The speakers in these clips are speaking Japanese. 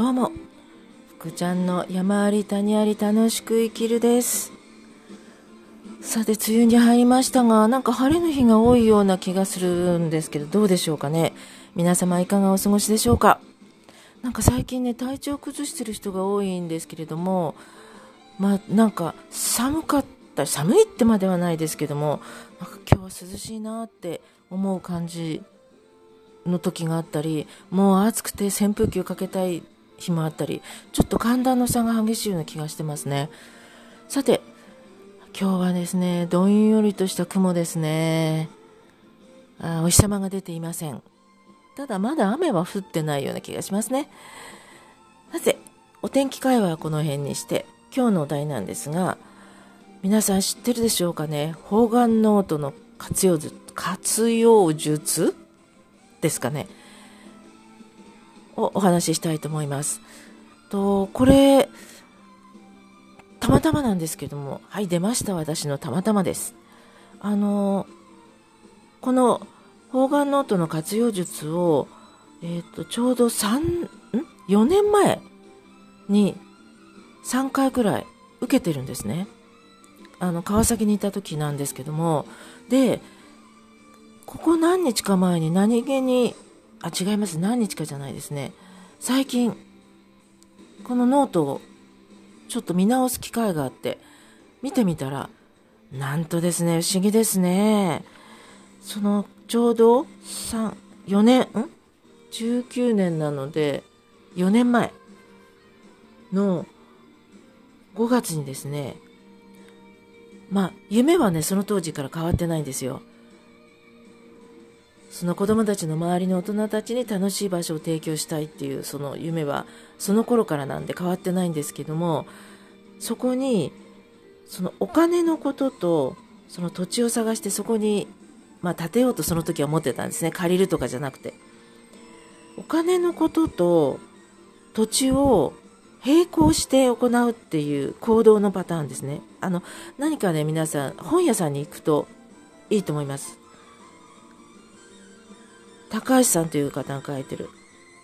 どうも、福ちゃんの山あり谷あり楽しく生きるです。さて、梅雨に入りましたが、なんか晴れの日が多いような気がするんですけど、どうでしょうかね。皆様いかがお過ごしでしょうか。なんか最近ね、体調崩してる人が多いんですけれども、まあ、なんか寒かった、寒いってまではないですけども、なんか今日は涼しいなって思う感じの時があったり、もう暑くて扇風機をかけたい日もあったり、ちょっと寒暖の差が激しいような気がしてますね。さて、今日はですね、どんよりとした雲ですね。あお日様が出ていません。ただまだ雨は降ってないような気がしますね。さて、お天気会話はこの辺にして、今日のお題なんですが、皆さん知ってるでしょうかね？方眼ノートの活用術、活用術ですかね？をお話ししたいと思います。と、これ、たまたまなんですけども、はい、出ました、私のたまたまです。あの、この方眼ノートの活用術を、えっ、ー、と、ちょうど3、ん ?4 年前に3回くらい受けてるんですね。あの、川崎にいた時なんですけども、で、ここ何日か前に何気にあ、違います。何日かじゃないですね。最近、このノートをちょっと見直す機会があって、見てみたら、なんとですね、不思議ですね。その、ちょうど3、4年、ん ?19 年なので、4年前の5月にですね、まあ、夢はね、その当時から変わってないんですよ。その子供たちの周りの大人たちに楽しい場所を提供したいっていうその夢はその頃からなんで変わってないんですけどもそこにそのお金のこととその土地を探してそこに、まあ、建てようとその時は思ってたんですね。借りるとかじゃなくて。お金のことと土地を並行して行うっていう行動のパターンですね。あの何かね皆さん本屋さんに行くといいと思います。高橋さんという方が書いてる。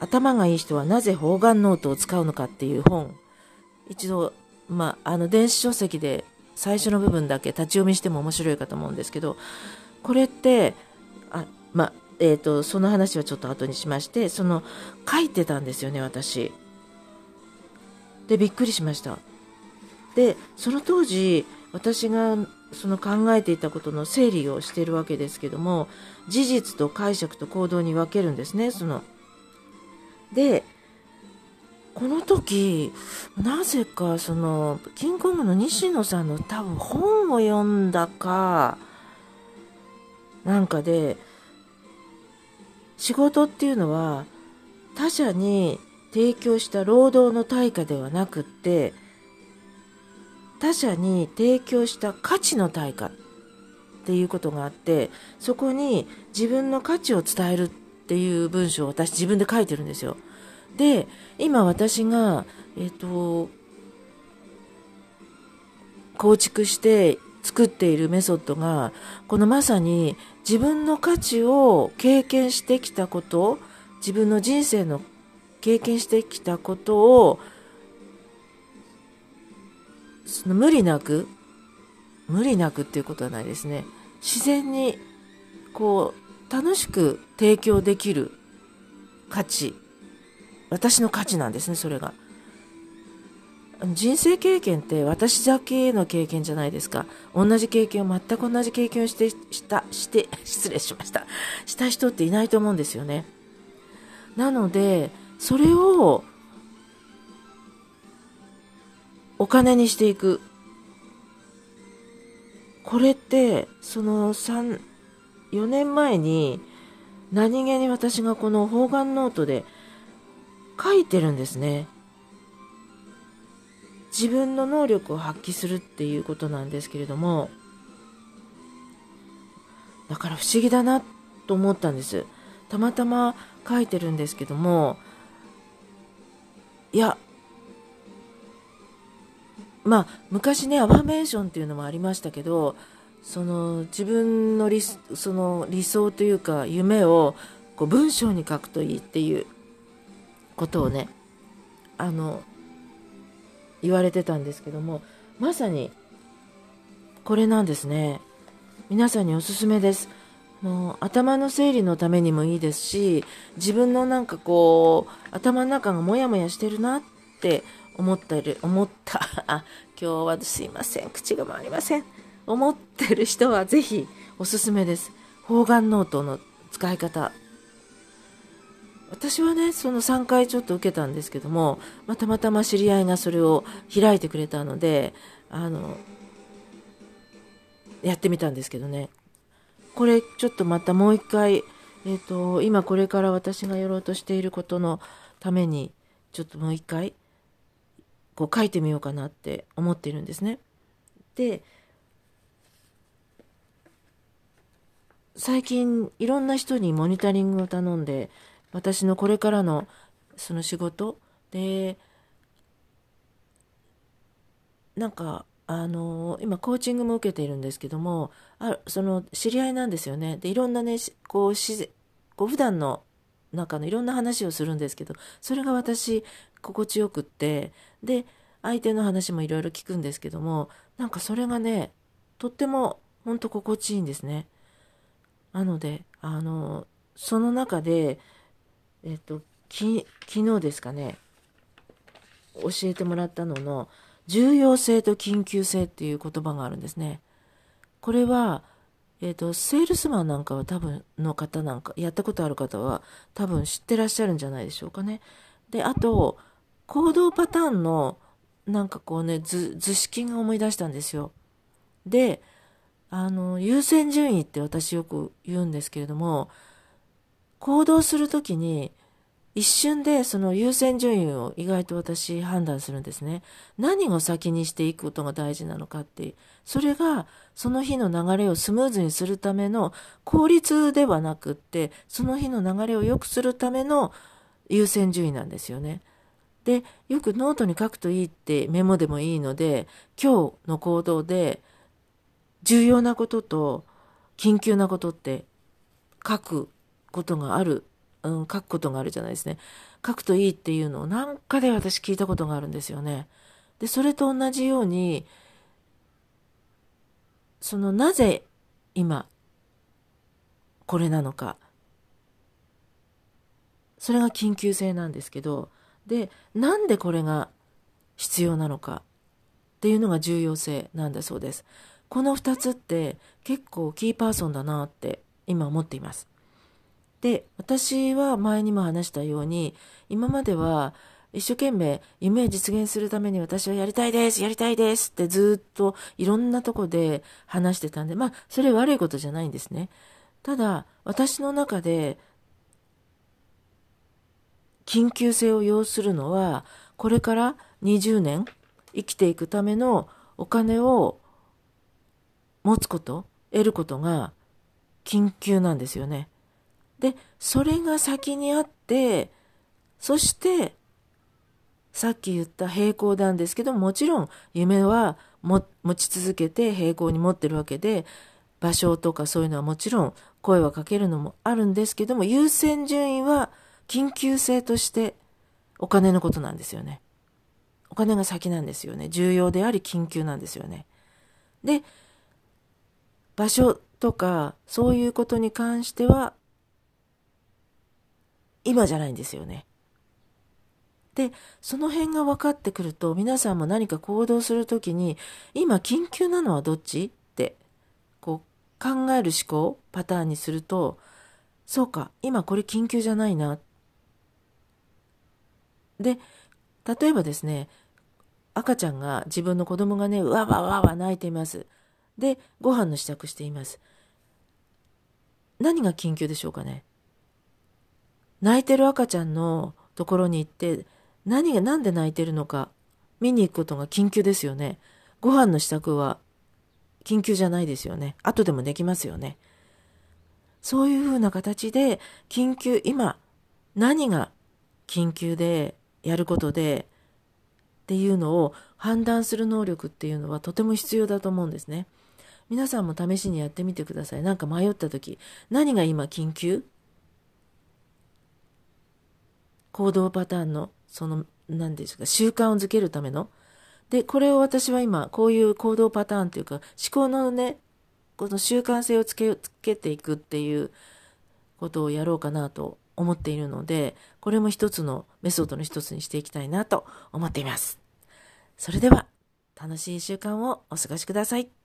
頭がいい人はなぜ方眼ノートを使うのかっていう本。一度、まあ、あの電子書籍で最初の部分だけ立ち読みしても面白いかと思うんですけどこれってあ、まあえー、とその話はちょっと後にしましてその書いてたんですよね私。でびっくりしました。でその当時私がその考えていたことの整理をしているわけですけども事実と解釈と行動に分けるんですねその。でこの時なぜかそのキングコングの西野さんの多分本を読んだかなんかで仕事っていうのは他者に提供した労働の対価ではなくって他者に提供した価値の対価っていうことがあってそこに自分の価値を伝えるっていう文章を私自分で書いてるんですよ。で今私が、えっ、ー、と構築して作っているメソッドがこのまさに自分の価値を経験してきたこと自分の人生の経験してきたことをその無理なく無理なくっていうことはないですね。自然にこう楽しく提供できる価値。私の価値なんですねそれが。人生経験って私だけの経験じゃないですか。同じ経験を全く同じ経験をしてしたして 失礼しました。した人っていないと思うんですよね。なのでそれをお金にしていく。これって、その3、4年前に何気に私がこの方眼ノートで書いてるんですね。自分の能力を発揮するっていうことなんですけれども、だから不思議だなと思ったんです。たまたま書いてるんですけども、いや、まあ昔ねアファメーションっていうのもありましたけどその自分の理その理想というか夢をこう文章に書くといいっていうことをねあの言われてたんですけどもまさにこれなんですね。皆さんにおすすめです。もう頭の整理のためにもいいですし自分のなんかこう頭の中がモヤモヤしてるなって思ったり思った。あ今日はすいません。口が回りません。思ってる人はぜひおすすめです。方眼ノートの使い方。私はねその3回ちょっと受けたんですけども、ま、たまたま知り合いがそれを開いてくれたのであのやってみたんですけどね。これちょっとまたもう一回、えーと、今これから私がやろうとしていることのためにちょっともう一回こう書いてみようかなって思っているんですね。で最近いろんな人にモニタリングを頼んで私のこれからのその仕事でなんかあの今コーチングも受けているんですけどもあその知り合いなんですよねでいろんなねこう自然こう普段の中のいろんな話をするんですけどそれが私心地よくってで相手の話もいろいろ聞くんですけどもなんかそれがねとっても本当心地いいんですねなのであのその中でえっと、き昨日ですかね、教えてもらったのの、重要性と緊急性っていう言葉があるんですね。これは、えっ、と、セールスマンなんかは多分の方なんか、やったことある方は多分知ってらっしゃるんじゃないでしょうかね。で、あと、行動パターンの、なんかこうね、図、図式が思い出したんですよ。で、あの、優先順位って私よく言うんですけれども、行動するときに、一瞬でその優先順位を意外と私判断するんですね。何を先にしていくことが大事なのかって。それがその日の流れをスムーズにするための効率ではなくって、その日の流れを良くするための優先順位なんですよね。で、よくノートに書くといいってメモでもいいので、今日の行動で重要なことと緊急なことって書くことがある、うん、書くことがあるじゃないですね。書くといいっていうのをなんかで私聞いたことがあるんですよね。で、それと同じように、そのなぜ今、これなのか。それが緊急性なんですけど、で、なんでこれが必要なのかっていうのが重要性なんだそうです。この二つって結構キーパーソンだなって今思っています。で、私は前にも話したように、今までは一生懸命夢を実現するために私はやりたいです、やりたいですってずっといろんなとこで話してたんで、まあ、それ悪いことじゃないんですね。ただ、私の中で、緊急性を要するのは、これから20年生きていくためのお金を持つこと、得ることが緊急なんですよね。で、それが先にあって、そして、さっき言った平行なんですけどもちろん夢は持ち続けて平行に持ってるわけで、場所とかそういうのはもちろん声はかけるのもあるんですけども、優先順位は緊急性としてお金のことなんですよね。お金が先なんですよね。重要であり緊急なんですよね。で、場所とかそういうことに関しては今じゃないんですよね。で、その辺が分かってくると、皆さんも何か行動するときに、今緊急なのはどっちって、こう、考える思考、パターンにすると、そうか、今これ緊急じゃないな。で、例えばですね、赤ちゃんが、自分の子供がね、うわわわわ泣いています。で、ご飯の支度しています。何が緊急でしょうかね？泣いてる赤ちゃんのところに行って、何が何で泣いてるのか見に行くことが緊急ですよね。ご飯の支度は緊急じゃないですよね。後でもできますよね。そういうふうな形で、緊急、今、何が緊急でやることで、っていうのを判断する能力っていうのはとても必要だと思うんですね。皆さんも試しにやってみてください。なんか迷った時、何が今緊急？行動パターンのその何ですか、習慣をづけるための？で、これを私は今、こういう行動パターンというか、思考のね、この習慣性をつけ、つけていくっていうことをやろうかなと思っているので、これも一つのメソッドの一つにしていきたいなと思っています。それでは、楽しい習慣をお過ごしください。